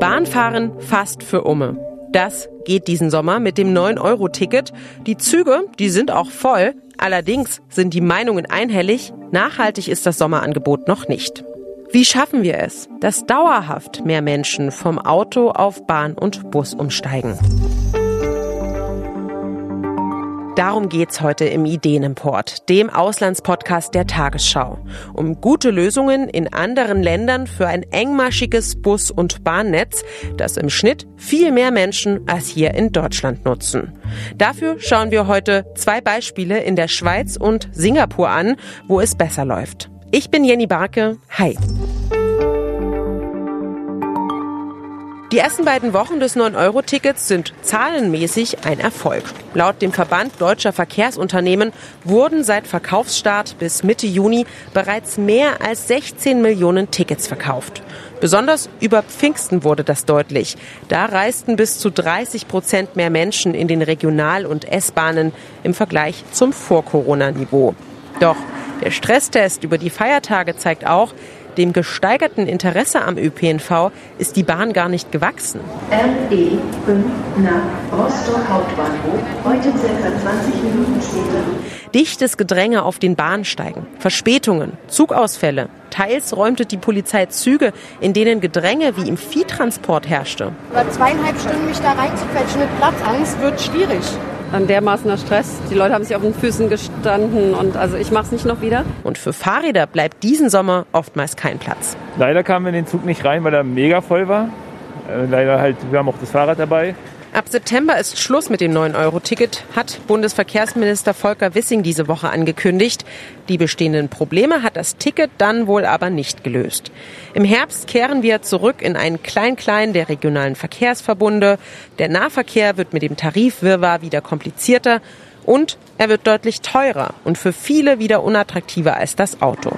Bahnfahren fast für Umme. Das geht diesen Sommer mit dem 9-Euro-Ticket. Die Züge, die sind auch voll. Allerdings sind die Meinungen einhellig. Nachhaltig ist das Sommerangebot noch nicht. Wie schaffen wir es, dass dauerhaft mehr Menschen vom Auto auf Bahn und Bus umsteigen? Darum geht's heute im Ideenimport, dem Auslandspodcast der Tagesschau. Um gute Lösungen in anderen Ländern für ein engmaschiges Bus- und Bahnnetz, das im Schnitt viel mehr Menschen als hier in Deutschland nutzen. Dafür schauen wir heute zwei Beispiele in der Schweiz und Singapur an, wo es besser läuft. Ich bin Jenny Barke. Hi. Die ersten beiden Wochen des 9-Euro-Tickets sind zahlenmäßig ein Erfolg. Laut dem Verband Deutscher Verkehrsunternehmen wurden seit Verkaufsstart bis Mitte Juni bereits mehr als 16 Millionen Tickets verkauft. Besonders über Pfingsten wurde das deutlich. Da reisten bis zu 30 Prozent mehr Menschen in den Regional- und S-Bahnen im Vergleich zum Vor-Corona-Niveau. Doch der Stresstest über die Feiertage zeigt auch, dem gesteigerten Interesse am ÖPNV ist die Bahn gar nicht gewachsen. RE 5 nach Rostock Hauptbahnhof, heute circa 20 Minuten später. Dichtes Gedränge auf den Bahnsteigen, Verspätungen, Zugausfälle. Teils räumte die Polizei Züge, in denen Gedränge wie im Viehtransport herrschte. Über zweieinhalb Stunden mich da reinzuquetschen mit Platzangst wird schwierig dann dermaßener Stress. Die Leute haben sich auf den Füßen gestanden und also ich mache es nicht noch wieder. Und für Fahrräder bleibt diesen Sommer oftmals kein Platz. Leider kamen wir in den Zug nicht rein, weil er mega voll war. Äh, leider halt, wir haben auch das Fahrrad dabei. Ab September ist Schluss mit dem 9-Euro-Ticket, hat Bundesverkehrsminister Volker Wissing diese Woche angekündigt. Die bestehenden Probleme hat das Ticket dann wohl aber nicht gelöst. Im Herbst kehren wir zurück in einen Klein-Klein der regionalen Verkehrsverbunde. Der Nahverkehr wird mit dem Tarifwirrwarr wieder komplizierter und er wird deutlich teurer und für viele wieder unattraktiver als das Auto.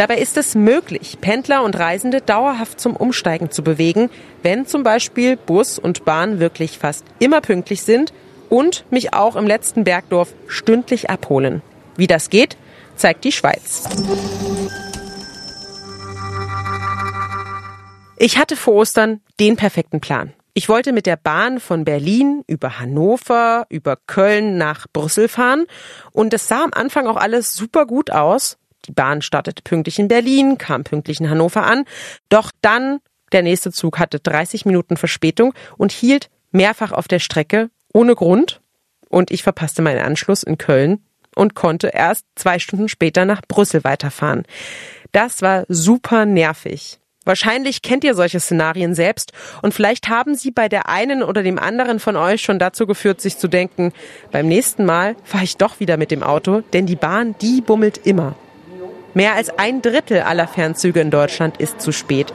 Dabei ist es möglich, Pendler und Reisende dauerhaft zum Umsteigen zu bewegen, wenn zum Beispiel Bus und Bahn wirklich fast immer pünktlich sind und mich auch im letzten Bergdorf stündlich abholen. Wie das geht, zeigt die Schweiz. Ich hatte vor Ostern den perfekten Plan. Ich wollte mit der Bahn von Berlin über Hannover, über Köln nach Brüssel fahren und es sah am Anfang auch alles super gut aus. Die Bahn startete pünktlich in Berlin, kam pünktlich in Hannover an. Doch dann, der nächste Zug hatte 30 Minuten Verspätung und hielt mehrfach auf der Strecke ohne Grund. Und ich verpasste meinen Anschluss in Köln und konnte erst zwei Stunden später nach Brüssel weiterfahren. Das war super nervig. Wahrscheinlich kennt ihr solche Szenarien selbst und vielleicht haben sie bei der einen oder dem anderen von euch schon dazu geführt, sich zu denken, beim nächsten Mal fahre ich doch wieder mit dem Auto, denn die Bahn, die bummelt immer. Mehr als ein Drittel aller Fernzüge in Deutschland ist zu spät.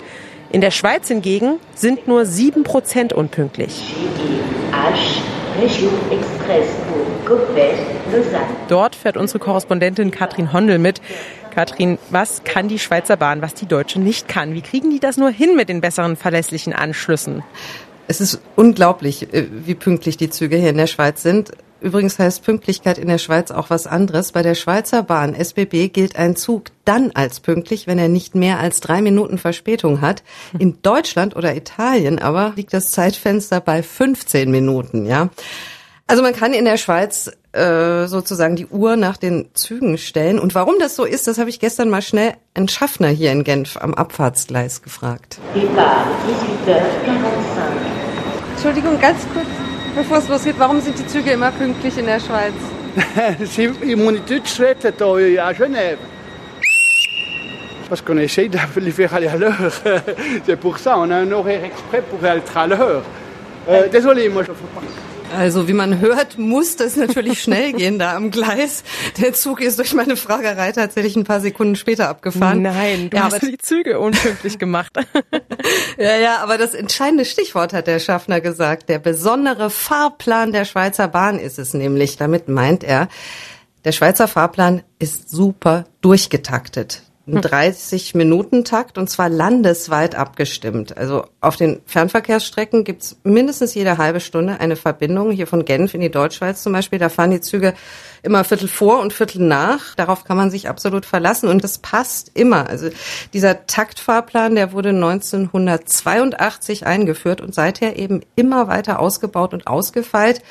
In der Schweiz hingegen sind nur sieben Prozent unpünktlich. Dort fährt unsere Korrespondentin Katrin Hondel mit. Katrin, was kann die Schweizer Bahn, was die Deutsche nicht kann? Wie kriegen die das nur hin mit den besseren verlässlichen Anschlüssen? Es ist unglaublich, äh, wie pünktlich die Züge hier in der Schweiz sind. Übrigens heißt Pünktlichkeit in der Schweiz auch was anderes. Bei der Schweizer Bahn SBB gilt ein Zug dann als pünktlich, wenn er nicht mehr als drei Minuten Verspätung hat. In Deutschland oder Italien aber liegt das Zeitfenster bei 15 Minuten, ja. Also man kann in der Schweiz äh, sozusagen die Uhr nach den Zügen stellen. Und warum das so ist, das habe ich gestern mal schnell einen Schaffner hier in Genf am Abfahrtsgleis gefragt. Entschuldigung, ganz kurz. Bevor es losgeht, warum sind die Züge immer pünktlich in der Schweiz? Suite à Genève. Parce qu'on essaye de les faire aller à l'heure. C'est pour ça, on a un horaire exprès pour être à l'heure. Euh, désolé, moi je ne fais pas. Also wie man hört, muss das natürlich schnell gehen da am Gleis. Der Zug ist durch meine Fragerei tatsächlich ein paar Sekunden später abgefahren. Nein, du ja, hast die Züge unpünktlich gemacht. ja, ja, aber das entscheidende Stichwort hat der Schaffner gesagt. Der besondere Fahrplan der Schweizer Bahn ist es nämlich. Damit meint er, der Schweizer Fahrplan ist super durchgetaktet. Ein 30-Minuten-Takt und zwar landesweit abgestimmt. Also auf den Fernverkehrsstrecken gibt's mindestens jede halbe Stunde eine Verbindung. Hier von Genf in die Deutschschweiz zum Beispiel, da fahren die Züge immer Viertel vor und Viertel nach. Darauf kann man sich absolut verlassen und das passt immer. Also dieser Taktfahrplan, der wurde 1982 eingeführt und seither eben immer weiter ausgebaut und ausgefeilt.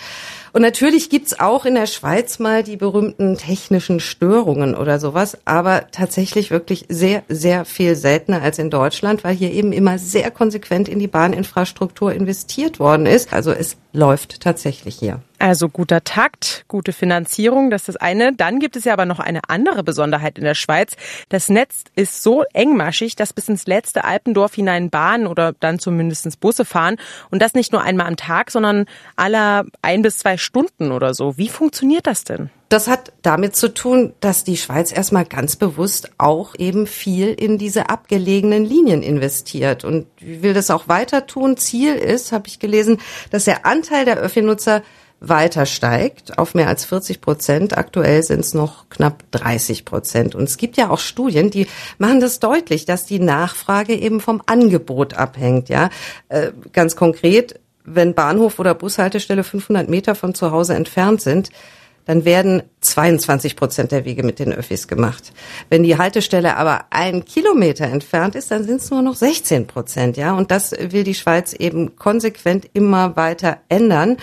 Und natürlich gibt's auch in der Schweiz mal die berühmten technischen Störungen oder sowas, aber tatsächlich wirklich sehr, sehr viel seltener als in Deutschland, weil hier eben immer sehr konsequent in die Bahninfrastruktur investiert worden ist. Also es läuft tatsächlich hier. Also guter Takt, gute Finanzierung, das ist das eine. Dann gibt es ja aber noch eine andere Besonderheit in der Schweiz. Das Netz ist so engmaschig, dass bis ins letzte Alpendorf hinein Bahnen oder dann zumindest Busse fahren. Und das nicht nur einmal am Tag, sondern aller ein bis zwei Stunden oder so. Wie funktioniert das denn? Das hat damit zu tun, dass die Schweiz erstmal ganz bewusst auch eben viel in diese abgelegenen Linien investiert und will das auch weiter tun. Ziel ist, habe ich gelesen, dass der Anteil der Öffi-Nutzer weiter steigt auf mehr als 40 Prozent. Aktuell sind es noch knapp 30 Prozent. Und es gibt ja auch Studien, die machen das deutlich, dass die Nachfrage eben vom Angebot abhängt. Ja, äh, ganz konkret, wenn Bahnhof oder Bushaltestelle 500 Meter von zu Hause entfernt sind, dann werden 22 Prozent der Wege mit den Öffis gemacht. Wenn die Haltestelle aber einen Kilometer entfernt ist, dann sind es nur noch 16 Prozent, ja. Und das will die Schweiz eben konsequent immer weiter ändern.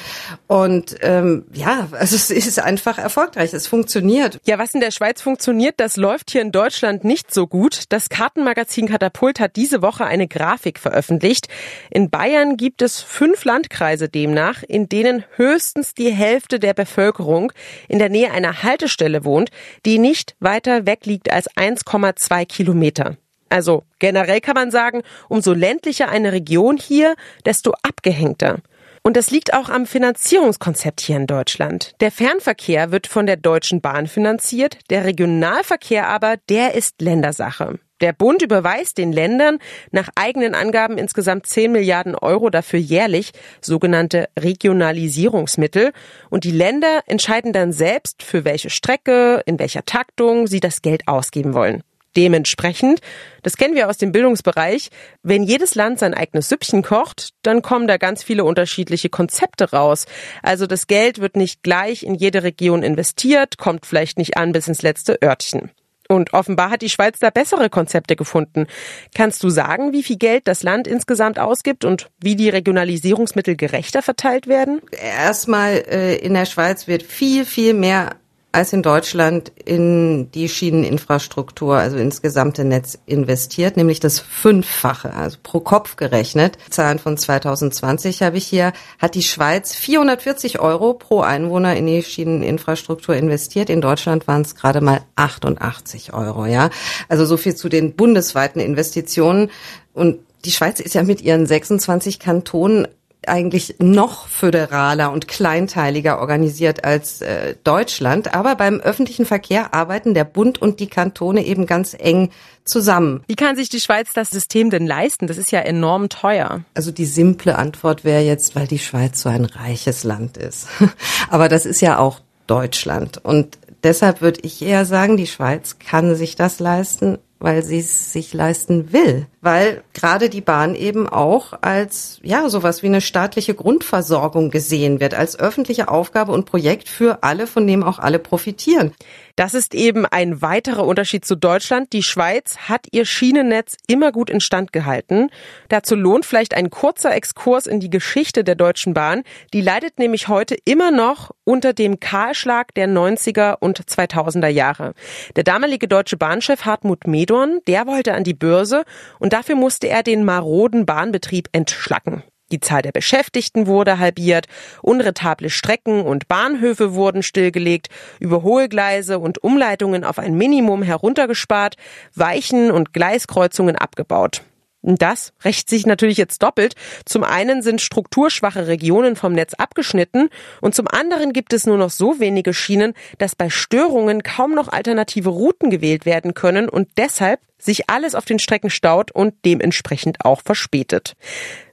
Und ähm, ja, also es ist einfach erfolgreich. Es funktioniert. Ja, was in der Schweiz funktioniert, das läuft hier in Deutschland nicht so gut. Das Kartenmagazin Katapult hat diese Woche eine Grafik veröffentlicht. In Bayern gibt es fünf Landkreise demnach, in denen höchstens die Hälfte der Bevölkerung in der Nähe einer Haltestelle wohnt, die nicht weiter weg liegt als 1,2 Kilometer. Also generell kann man sagen, umso ländlicher eine Region hier, desto abgehängter. Und das liegt auch am Finanzierungskonzept hier in Deutschland. Der Fernverkehr wird von der Deutschen Bahn finanziert, der Regionalverkehr aber, der ist Ländersache. Der Bund überweist den Ländern nach eigenen Angaben insgesamt 10 Milliarden Euro dafür jährlich, sogenannte Regionalisierungsmittel. Und die Länder entscheiden dann selbst, für welche Strecke, in welcher Taktung sie das Geld ausgeben wollen. Dementsprechend, das kennen wir aus dem Bildungsbereich, wenn jedes Land sein eigenes Süppchen kocht, dann kommen da ganz viele unterschiedliche Konzepte raus. Also das Geld wird nicht gleich in jede Region investiert, kommt vielleicht nicht an bis ins letzte Örtchen. Und offenbar hat die Schweiz da bessere Konzepte gefunden. Kannst du sagen, wie viel Geld das Land insgesamt ausgibt und wie die Regionalisierungsmittel gerechter verteilt werden? Erstmal äh, in der Schweiz wird viel, viel mehr als in Deutschland in die Schieneninfrastruktur, also ins gesamte Netz investiert, nämlich das Fünffache, also pro Kopf gerechnet. Zahlen von 2020 habe ich hier, hat die Schweiz 440 Euro pro Einwohner in die Schieneninfrastruktur investiert. In Deutschland waren es gerade mal 88 Euro, ja. Also so viel zu den bundesweiten Investitionen. Und die Schweiz ist ja mit ihren 26 Kantonen eigentlich noch föderaler und kleinteiliger organisiert als äh, Deutschland. Aber beim öffentlichen Verkehr arbeiten der Bund und die Kantone eben ganz eng zusammen. Wie kann sich die Schweiz das System denn leisten? Das ist ja enorm teuer. Also die simple Antwort wäre jetzt, weil die Schweiz so ein reiches Land ist. Aber das ist ja auch Deutschland. Und deshalb würde ich eher sagen, die Schweiz kann sich das leisten, weil sie es sich leisten will weil gerade die Bahn eben auch als ja sowas wie eine staatliche Grundversorgung gesehen wird, als öffentliche Aufgabe und Projekt für alle, von dem auch alle profitieren. Das ist eben ein weiterer Unterschied zu Deutschland. Die Schweiz hat ihr Schienennetz immer gut instand gehalten. Dazu lohnt vielleicht ein kurzer Exkurs in die Geschichte der Deutschen Bahn. Die leidet nämlich heute immer noch unter dem Kahlschlag der 90er und 2000er Jahre. Der damalige deutsche Bahnchef Hartmut Medorn, der wollte an die Börse und und dafür musste er den maroden Bahnbetrieb entschlacken. Die Zahl der Beschäftigten wurde halbiert, unretable Strecken und Bahnhöfe wurden stillgelegt, Überholgleise und Umleitungen auf ein Minimum heruntergespart, Weichen und Gleiskreuzungen abgebaut. Das rächt sich natürlich jetzt doppelt. Zum einen sind strukturschwache Regionen vom Netz abgeschnitten und zum anderen gibt es nur noch so wenige Schienen, dass bei Störungen kaum noch alternative Routen gewählt werden können und deshalb sich alles auf den Strecken staut und dementsprechend auch verspätet.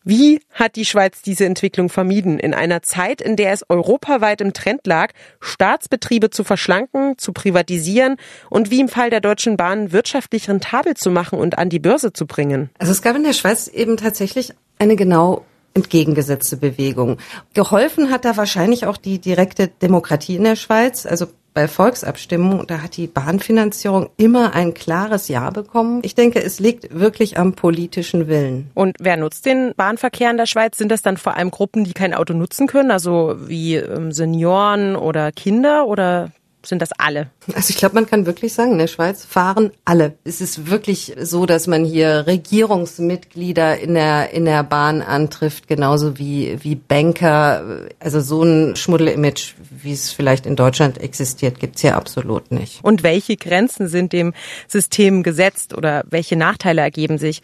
Wie hat die Schweiz diese Entwicklung vermieden? In einer Zeit, in der es europaweit im Trend lag, Staatsbetriebe zu verschlanken, zu privatisieren und wie im Fall der Deutschen Bahn wirtschaftlich rentabel zu machen und an die Börse zu bringen. Also es gab in der Schweiz eben tatsächlich eine genau entgegengesetzte Bewegung. Geholfen hat da wahrscheinlich auch die direkte Demokratie in der Schweiz. Also bei Volksabstimmungen, da hat die Bahnfinanzierung immer ein klares Ja bekommen. Ich denke, es liegt wirklich am politischen Willen. Und wer nutzt den Bahnverkehr in der Schweiz? Sind das dann vor allem Gruppen, die kein Auto nutzen können, also wie ähm, Senioren oder Kinder oder sind das alle? Also ich glaube, man kann wirklich sagen, in der Schweiz fahren alle. Es ist wirklich so, dass man hier Regierungsmitglieder in der in der Bahn antrifft, genauso wie wie Banker. Also so ein Schmuddelimage, wie es vielleicht in Deutschland existiert, gibt's hier absolut nicht. Und welche Grenzen sind dem System gesetzt oder welche Nachteile ergeben sich?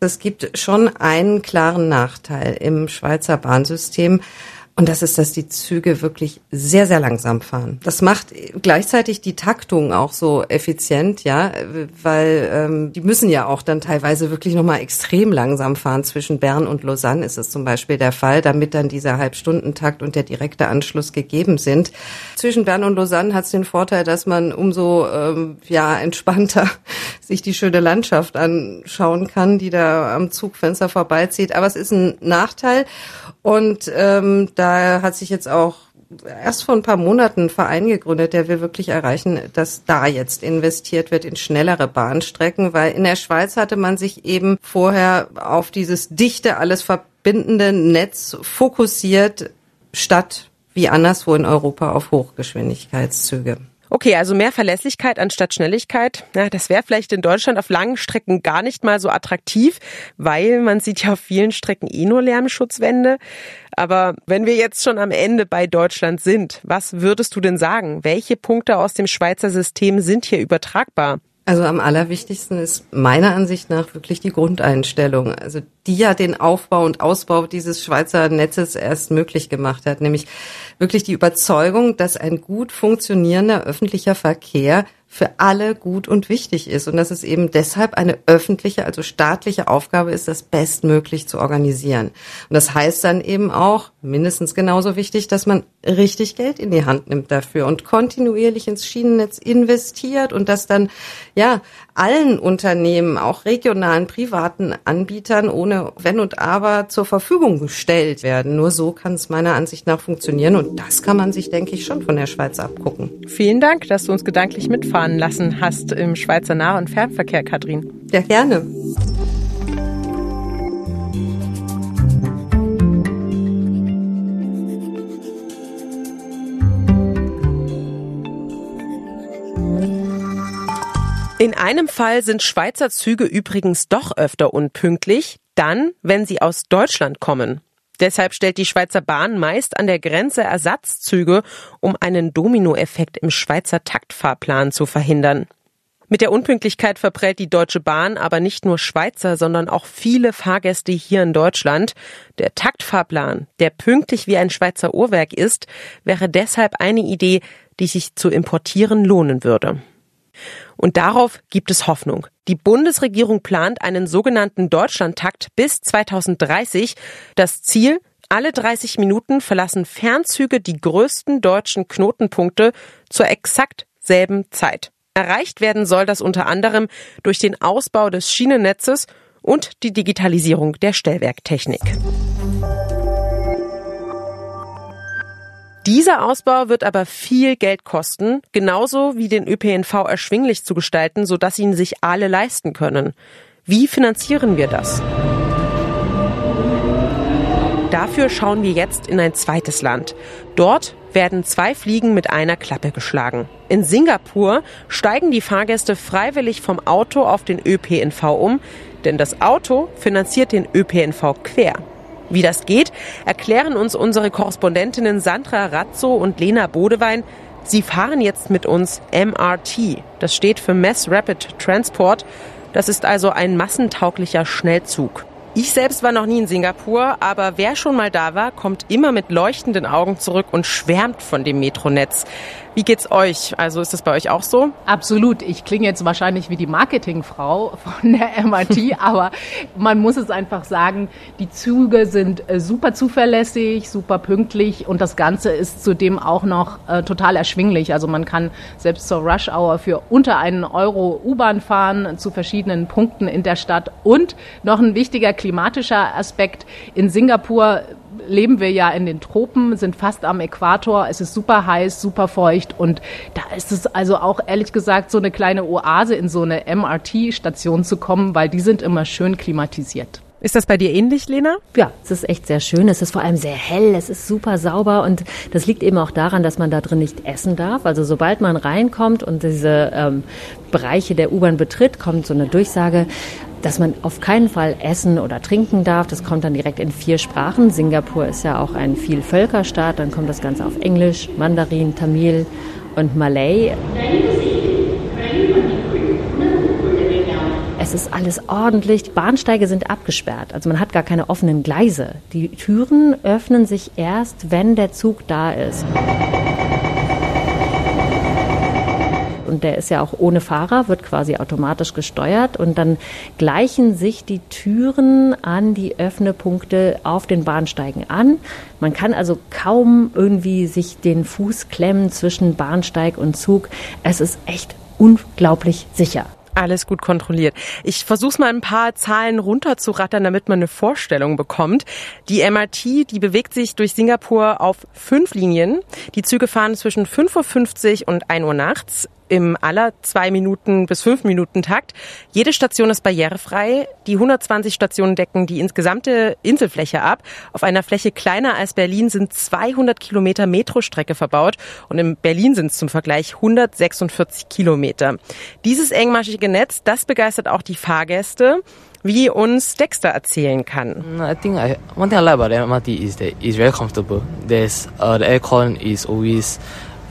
Es gibt schon einen klaren Nachteil im Schweizer Bahnsystem. Und das ist, dass die Züge wirklich sehr, sehr langsam fahren. Das macht gleichzeitig die Taktung auch so effizient, ja, weil ähm, die müssen ja auch dann teilweise wirklich nochmal extrem langsam fahren. Zwischen Bern und Lausanne ist es zum Beispiel der Fall, damit dann dieser Halbstundentakt und der direkte Anschluss gegeben sind. Zwischen Bern und Lausanne hat es den Vorteil, dass man umso ähm, ja entspannter sich die schöne Landschaft anschauen kann, die da am Zugfenster vorbeizieht. Aber es ist ein Nachteil. Und ähm, da hat sich jetzt auch erst vor ein paar Monaten ein Verein gegründet, der will wirklich erreichen, dass da jetzt investiert wird in schnellere Bahnstrecken, weil in der Schweiz hatte man sich eben vorher auf dieses dichte, alles verbindende Netz fokussiert, statt wie anderswo in Europa auf Hochgeschwindigkeitszüge. Okay, also mehr Verlässlichkeit anstatt Schnelligkeit. Ja, das wäre vielleicht in Deutschland auf langen Strecken gar nicht mal so attraktiv, weil man sieht ja auf vielen Strecken eh nur Lärmschutzwände. Aber wenn wir jetzt schon am Ende bei Deutschland sind, was würdest du denn sagen? Welche Punkte aus dem Schweizer System sind hier übertragbar? Also am allerwichtigsten ist meiner Ansicht nach wirklich die Grundeinstellung, also die ja den Aufbau und Ausbau dieses Schweizer Netzes erst möglich gemacht hat, nämlich wirklich die Überzeugung, dass ein gut funktionierender öffentlicher Verkehr für alle gut und wichtig ist und dass es eben deshalb eine öffentliche, also staatliche Aufgabe ist, das bestmöglich zu organisieren. Und das heißt dann eben auch, mindestens genauso wichtig, dass man richtig Geld in die Hand nimmt dafür und kontinuierlich ins Schienennetz investiert und das dann, ja, allen Unternehmen, auch regionalen, privaten Anbietern ohne Wenn und Aber zur Verfügung gestellt werden. Nur so kann es meiner Ansicht nach funktionieren und das kann man sich, denke ich, schon von der Schweiz abgucken. Vielen Dank, dass du uns gedanklich mitfahren lassen hast im Schweizer Nah- und Fernverkehr, Katrin. Ja, gerne. In einem Fall sind Schweizer Züge übrigens doch öfter unpünktlich, dann, wenn sie aus Deutschland kommen. Deshalb stellt die Schweizer Bahn meist an der Grenze Ersatzzüge, um einen Dominoeffekt im Schweizer Taktfahrplan zu verhindern. Mit der Unpünktlichkeit verprellt die Deutsche Bahn aber nicht nur Schweizer, sondern auch viele Fahrgäste hier in Deutschland. Der Taktfahrplan, der pünktlich wie ein Schweizer Uhrwerk ist, wäre deshalb eine Idee, die sich zu importieren lohnen würde. Und darauf gibt es Hoffnung. Die Bundesregierung plant einen sogenannten Deutschlandtakt bis 2030. Das Ziel, alle 30 Minuten verlassen Fernzüge die größten deutschen Knotenpunkte zur exakt selben Zeit. Erreicht werden soll das unter anderem durch den Ausbau des Schienennetzes und die Digitalisierung der Stellwerktechnik. Dieser Ausbau wird aber viel Geld kosten, genauso wie den ÖPNV erschwinglich zu gestalten, sodass ihn sich alle leisten können. Wie finanzieren wir das? Dafür schauen wir jetzt in ein zweites Land. Dort werden zwei Fliegen mit einer Klappe geschlagen. In Singapur steigen die Fahrgäste freiwillig vom Auto auf den ÖPNV um, denn das Auto finanziert den ÖPNV quer. Wie das geht, erklären uns unsere Korrespondentinnen Sandra Razzo und Lena Bodewein. Sie fahren jetzt mit uns MRT. Das steht für Mass Rapid Transport. Das ist also ein massentauglicher Schnellzug. Ich selbst war noch nie in Singapur, aber wer schon mal da war, kommt immer mit leuchtenden Augen zurück und schwärmt von dem Metronetz. Wie geht's euch? Also ist das bei euch auch so? Absolut. Ich klinge jetzt wahrscheinlich wie die Marketingfrau von der MIT, aber man muss es einfach sagen, die Züge sind äh, super zuverlässig, super pünktlich und das Ganze ist zudem auch noch äh, total erschwinglich. Also man kann selbst zur Rush Hour für unter einen Euro U-Bahn fahren zu verschiedenen Punkten in der Stadt. Und noch ein wichtiger klimatischer Aspekt. In Singapur leben wir ja in den Tropen, sind fast am Äquator. Es ist super heiß, super feucht und da ist es also auch ehrlich gesagt so eine kleine Oase in so eine MRT-Station zu kommen, weil die sind immer schön klimatisiert. Ist das bei dir ähnlich, Lena? Ja, es ist echt sehr schön. Es ist vor allem sehr hell, es ist super sauber und das liegt eben auch daran, dass man da drin nicht essen darf. Also sobald man reinkommt und diese ähm, Bereiche der U-Bahn betritt, kommt so eine Durchsage, dass man auf keinen Fall essen oder trinken darf. Das kommt dann direkt in vier Sprachen. Singapur ist ja auch ein Vielvölkerstaat. Dann kommt das Ganze auf Englisch, Mandarin, Tamil und Malay. Es ist alles ordentlich. Die Bahnsteige sind abgesperrt. Also man hat gar keine offenen Gleise. Die Türen öffnen sich erst, wenn der Zug da ist. Und der ist ja auch ohne Fahrer, wird quasi automatisch gesteuert und dann gleichen sich die Türen an die Öffnepunkte auf den Bahnsteigen an. Man kann also kaum irgendwie sich den Fuß klemmen zwischen Bahnsteig und Zug. Es ist echt unglaublich sicher. Alles gut kontrolliert. Ich versuche mal ein paar Zahlen runterzurattern, damit man eine Vorstellung bekommt. Die MRT, die bewegt sich durch Singapur auf fünf Linien. Die Züge fahren zwischen 5.50 Uhr und 1 Uhr nachts im aller zwei Minuten bis fünf Minuten Takt. Jede Station ist barrierefrei. Die 120 Stationen decken die insgesamte Inselfläche ab. Auf einer Fläche kleiner als Berlin sind 200 Kilometer Metrostrecke verbaut und in Berlin sind es zum Vergleich 146 Kilometer. Dieses engmaschige Netz, das begeistert auch die Fahrgäste wie uns Dexter erzählen kann. I think I, one thing I like about the MRT is that it's very comfortable. There's uh, the aircon is always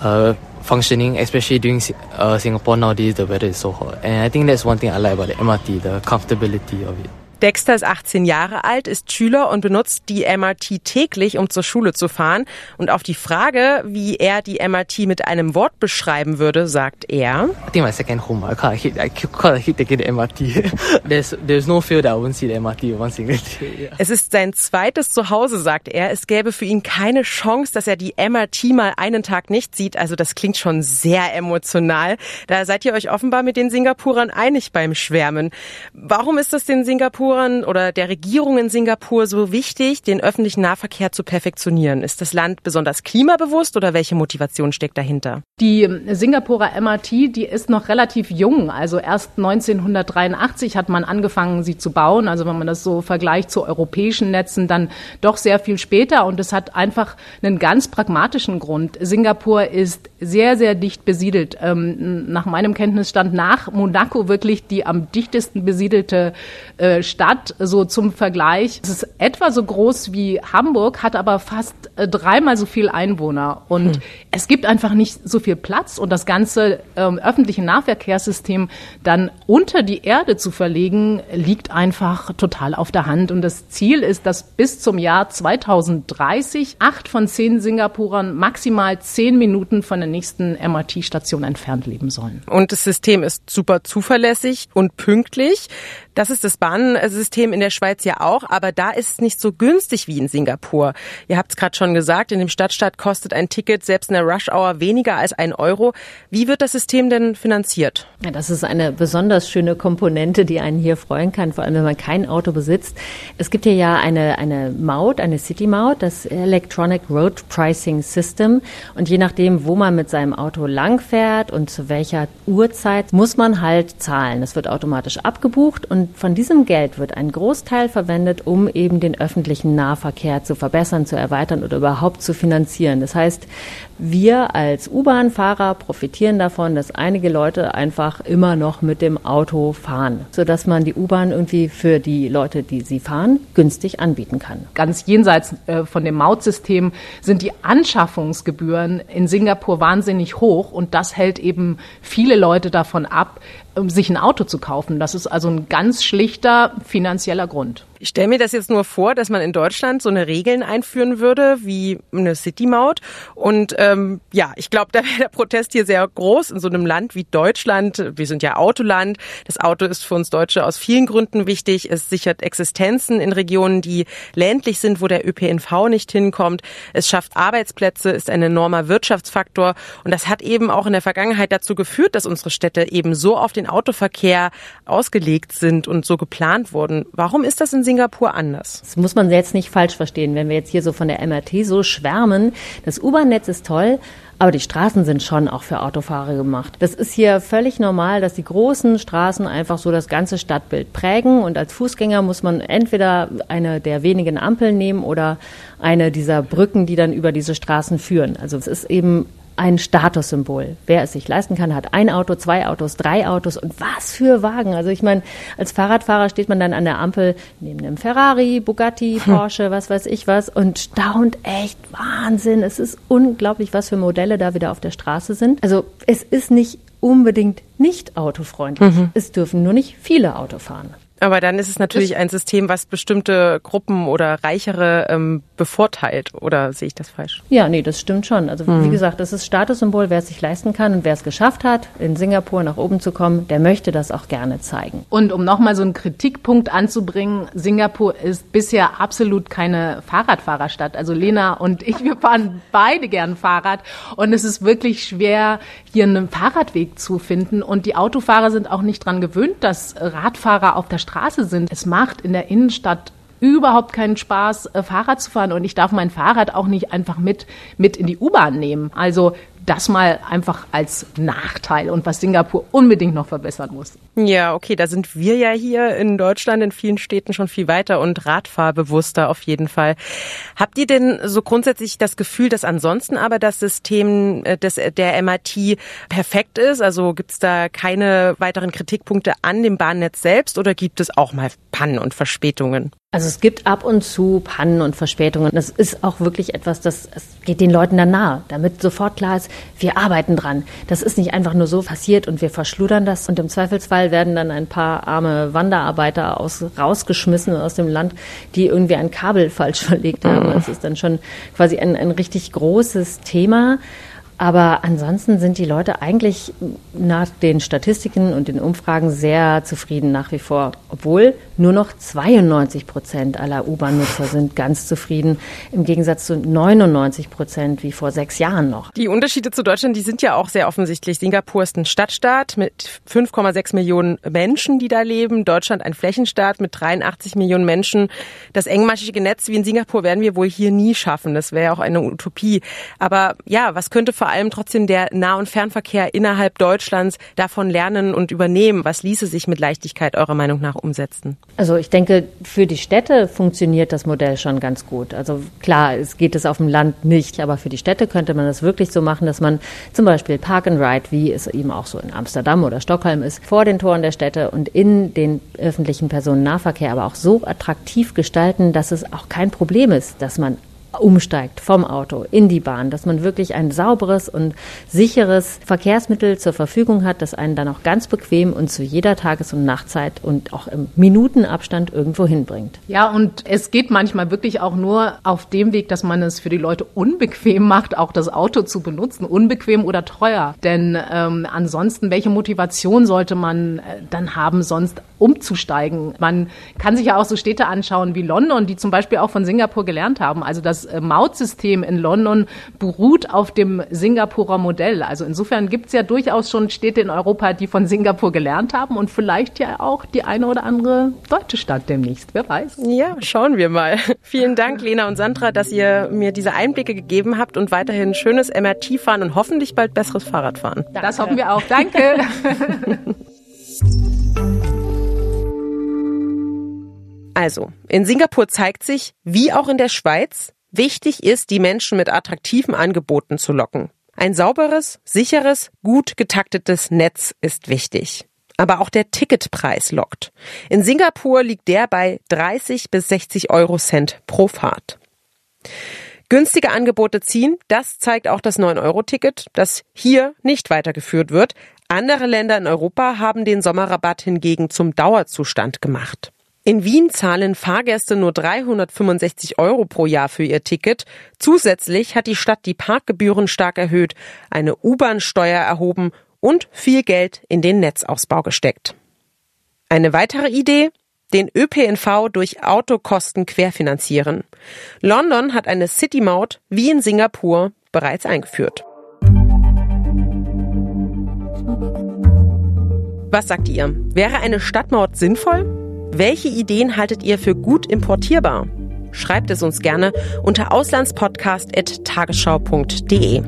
uh, functioning, especially during uh, Singapore nowadays, the weather is so hot. And I think that's one thing I like about the MRT, the comfortability of it. Dexter ist 18 Jahre alt, ist Schüler und benutzt die MRT täglich, um zur Schule zu fahren. Und auf die Frage, wie er die MRT mit einem Wort beschreiben würde, sagt er: I think my second home. I can't I can't taking the MRT. there's there's no fear that I won't see the MRT single day. Yeah. Es ist sein zweites Zuhause, sagt er. Es gäbe für ihn keine Chance, dass er die MRT mal einen Tag nicht sieht. Also das klingt schon sehr emotional. Da seid ihr euch offenbar mit den Singapurern einig beim Schwärmen. Warum ist das den Singapurern Singapurern oder der Regierung in Singapur so wichtig, den öffentlichen Nahverkehr zu perfektionieren? Ist das Land besonders klimabewusst oder welche Motivation steckt dahinter? Die Singapurer MRT, die ist noch relativ jung. Also erst 1983 hat man angefangen, sie zu bauen. Also wenn man das so vergleicht zu europäischen Netzen, dann doch sehr viel später. Und es hat einfach einen ganz pragmatischen Grund. Singapur ist sehr, sehr dicht besiedelt. Ähm, nach meinem Kenntnisstand nach Monaco wirklich die am dichtesten besiedelte äh, Stadt Stadt, so zum Vergleich. Es ist etwa so groß wie Hamburg, hat aber fast äh, dreimal so viel Einwohner. Und hm. es gibt einfach nicht so viel Platz und das ganze ähm, öffentliche Nahverkehrssystem dann unter die Erde zu verlegen, liegt einfach total auf der Hand. Und das Ziel ist, dass bis zum Jahr 2030 acht von zehn Singapurern maximal zehn Minuten von der nächsten MRT-Station entfernt leben sollen. Und das System ist super zuverlässig und pünktlich. Das ist das Bahnsystem in der Schweiz ja auch, aber da ist es nicht so günstig wie in Singapur. Ihr habt es gerade schon gesagt, in dem Stadtstaat kostet ein Ticket selbst in der Rush Hour weniger als ein Euro. Wie wird das System denn finanziert? Ja, das ist eine besonders schöne Komponente, die einen hier freuen kann, vor allem wenn man kein Auto besitzt. Es gibt hier ja eine, eine Maut, eine City-Maut, das Electronic Road Pricing System. Und je nachdem, wo man mit seinem Auto langfährt und zu welcher Uhrzeit, muss man halt zahlen. Das wird automatisch abgebucht und und von diesem Geld wird ein Großteil verwendet, um eben den öffentlichen Nahverkehr zu verbessern, zu erweitern oder überhaupt zu finanzieren. Das heißt, wir als U-Bahn-Fahrer profitieren davon, dass einige Leute einfach immer noch mit dem Auto fahren, sodass man die U-Bahn irgendwie für die Leute, die sie fahren, günstig anbieten kann. Ganz jenseits äh, von dem Mautsystem sind die Anschaffungsgebühren in Singapur wahnsinnig hoch und das hält eben viele Leute davon ab, sich ein Auto zu kaufen. Das ist also ein ganz schlichter finanzieller Grund. Ich stelle mir das jetzt nur vor, dass man in Deutschland so eine Regeln einführen würde wie eine City-Maut. Und ähm, ja, ich glaube, da wäre der Protest hier sehr groß in so einem Land wie Deutschland. Wir sind ja Autoland. Das Auto ist für uns Deutsche aus vielen Gründen wichtig. Es sichert Existenzen in Regionen, die ländlich sind, wo der ÖPNV nicht hinkommt. Es schafft Arbeitsplätze, ist ein enormer Wirtschaftsfaktor. Und das hat eben auch in der Vergangenheit dazu geführt, dass unsere Städte eben so auf den Autoverkehr ausgelegt sind und so geplant wurden. Warum ist das in Singapur anders? Das muss man jetzt nicht falsch verstehen, wenn wir jetzt hier so von der MRT so schwärmen. Das U-Bahn-Netz ist toll, aber die Straßen sind schon auch für Autofahrer gemacht. Das ist hier völlig normal, dass die großen Straßen einfach so das ganze Stadtbild prägen. Und als Fußgänger muss man entweder eine der wenigen Ampeln nehmen oder eine dieser Brücken, die dann über diese Straßen führen. Also es ist eben ein Statussymbol. Wer es sich leisten kann, hat ein Auto, zwei Autos, drei Autos und was für Wagen. Also ich meine, als Fahrradfahrer steht man dann an der Ampel neben einem Ferrari, Bugatti, hm. Porsche, was weiß ich was und staunt echt Wahnsinn. Es ist unglaublich, was für Modelle da wieder auf der Straße sind. Also es ist nicht unbedingt nicht autofreundlich. Mhm. Es dürfen nur nicht viele Auto fahren. Aber dann ist es natürlich ein System, was bestimmte Gruppen oder Reichere ähm, bevorteilt. Oder sehe ich das falsch? Ja, nee, das stimmt schon. Also hm. wie gesagt, das ist Statussymbol, wer es sich leisten kann und wer es geschafft hat, in Singapur nach oben zu kommen, der möchte das auch gerne zeigen. Und um nochmal so einen Kritikpunkt anzubringen, Singapur ist bisher absolut keine Fahrradfahrerstadt. Also Lena und ich, wir fahren beide gern Fahrrad und es ist wirklich schwer, hier einen Fahrradweg zu finden. Und die Autofahrer sind auch nicht dran gewöhnt, dass Radfahrer auf der Straße Straße sind. Es macht in der Innenstadt überhaupt keinen Spaß, äh, Fahrrad zu fahren und ich darf mein Fahrrad auch nicht einfach mit, mit in die U-Bahn nehmen. Also das mal einfach als Nachteil und was Singapur unbedingt noch verbessern muss. Ja, okay, da sind wir ja hier in Deutschland in vielen Städten schon viel weiter und radfahrbewusster auf jeden Fall. Habt ihr denn so grundsätzlich das Gefühl, dass ansonsten aber das System äh, des, der MRT perfekt ist? Also gibt es da keine weiteren Kritikpunkte an dem Bahnnetz selbst oder gibt es auch mal Pannen und Verspätungen? Also es gibt ab und zu Pannen und Verspätungen. Das ist auch wirklich etwas, das geht den Leuten dann nahe, damit sofort klar ist, wir arbeiten dran. Das ist nicht einfach nur so passiert und wir verschludern das und im Zweifelsfall werden dann ein paar arme Wanderarbeiter aus, rausgeschmissen aus dem Land, die irgendwie ein Kabel falsch verlegt haben. Das ist dann schon quasi ein, ein richtig großes Thema. Aber ansonsten sind die Leute eigentlich nach den Statistiken und den Umfragen sehr zufrieden nach wie vor, obwohl nur noch 92 Prozent aller U-Bahn-Nutzer sind ganz zufrieden, im Gegensatz zu 99 Prozent wie vor sechs Jahren noch. Die Unterschiede zu Deutschland, die sind ja auch sehr offensichtlich. Singapur ist ein Stadtstaat mit 5,6 Millionen Menschen, die da leben. Deutschland ein Flächenstaat mit 83 Millionen Menschen. Das engmaschige Netz wie in Singapur werden wir wohl hier nie schaffen. Das wäre auch eine Utopie. Aber ja, was könnte vor allem trotzdem der Nah- und Fernverkehr innerhalb Deutschlands davon lernen und übernehmen? Was ließe sich mit Leichtigkeit eurer Meinung nach umsetzen? Also ich denke, für die Städte funktioniert das Modell schon ganz gut. Also klar, es geht es auf dem Land nicht, aber für die Städte könnte man das wirklich so machen, dass man zum Beispiel Park and Ride, wie es eben auch so in Amsterdam oder Stockholm ist, vor den Toren der Städte und in den öffentlichen Personennahverkehr aber auch so attraktiv gestalten, dass es auch kein Problem ist, dass man umsteigt vom Auto in die Bahn, dass man wirklich ein sauberes und sicheres Verkehrsmittel zur Verfügung hat, das einen dann auch ganz bequem und zu jeder Tages- und Nachtzeit und auch im Minutenabstand irgendwo hinbringt. Ja, und es geht manchmal wirklich auch nur auf dem Weg, dass man es für die Leute unbequem macht, auch das Auto zu benutzen, unbequem oder teuer. Denn ähm, ansonsten, welche Motivation sollte man äh, dann haben, sonst umzusteigen? Man kann sich ja auch so Städte anschauen wie London, die zum Beispiel auch von Singapur gelernt haben. Also das äh, Mautsystem in London beruht auf dem Singapurer Modell. Also insofern gibt es ja durchaus schon Städte in Europa, die von Singapur gelernt haben und vielleicht ja auch die eine oder andere deutsche Stadt demnächst. Wer weiß. Ja, schauen wir mal. Vielen Dank, Lena und Sandra, dass ihr mir diese Einblicke gegeben habt und weiterhin schönes MRT fahren und hoffentlich bald besseres Fahrradfahren. Danke. Das hoffen wir auch. Danke. Also, in Singapur zeigt sich, wie auch in der Schweiz, Wichtig ist, die Menschen mit attraktiven Angeboten zu locken. Ein sauberes, sicheres, gut getaktetes Netz ist wichtig. Aber auch der Ticketpreis lockt. In Singapur liegt der bei 30 bis 60 Euro Cent pro Fahrt. Günstige Angebote ziehen, das zeigt auch das 9-Euro-Ticket, das hier nicht weitergeführt wird. Andere Länder in Europa haben den Sommerrabatt hingegen zum Dauerzustand gemacht. In Wien zahlen Fahrgäste nur 365 Euro pro Jahr für ihr Ticket. Zusätzlich hat die Stadt die Parkgebühren stark erhöht, eine U-Bahn-Steuer erhoben und viel Geld in den Netzausbau gesteckt. Eine weitere Idee? Den ÖPNV durch Autokosten querfinanzieren. London hat eine City-Maut wie in Singapur bereits eingeführt. Was sagt ihr? Wäre eine Stadtmaut sinnvoll? Welche Ideen haltet ihr für gut importierbar? Schreibt es uns gerne unter auslandspodcast.tagesschau.de.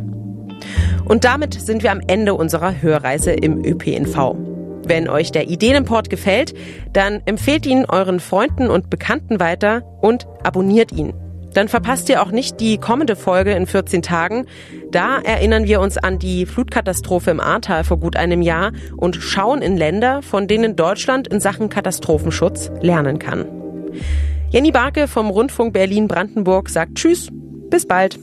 Und damit sind wir am Ende unserer Hörreise im ÖPNV. Wenn euch der Ideenimport gefällt, dann empfehlt ihn euren Freunden und Bekannten weiter und abonniert ihn. Dann verpasst ihr auch nicht die kommende Folge in 14 Tagen. Da erinnern wir uns an die Flutkatastrophe im Ahrtal vor gut einem Jahr und schauen in Länder, von denen Deutschland in Sachen Katastrophenschutz lernen kann. Jenny Barke vom Rundfunk Berlin-Brandenburg sagt Tschüss, bis bald.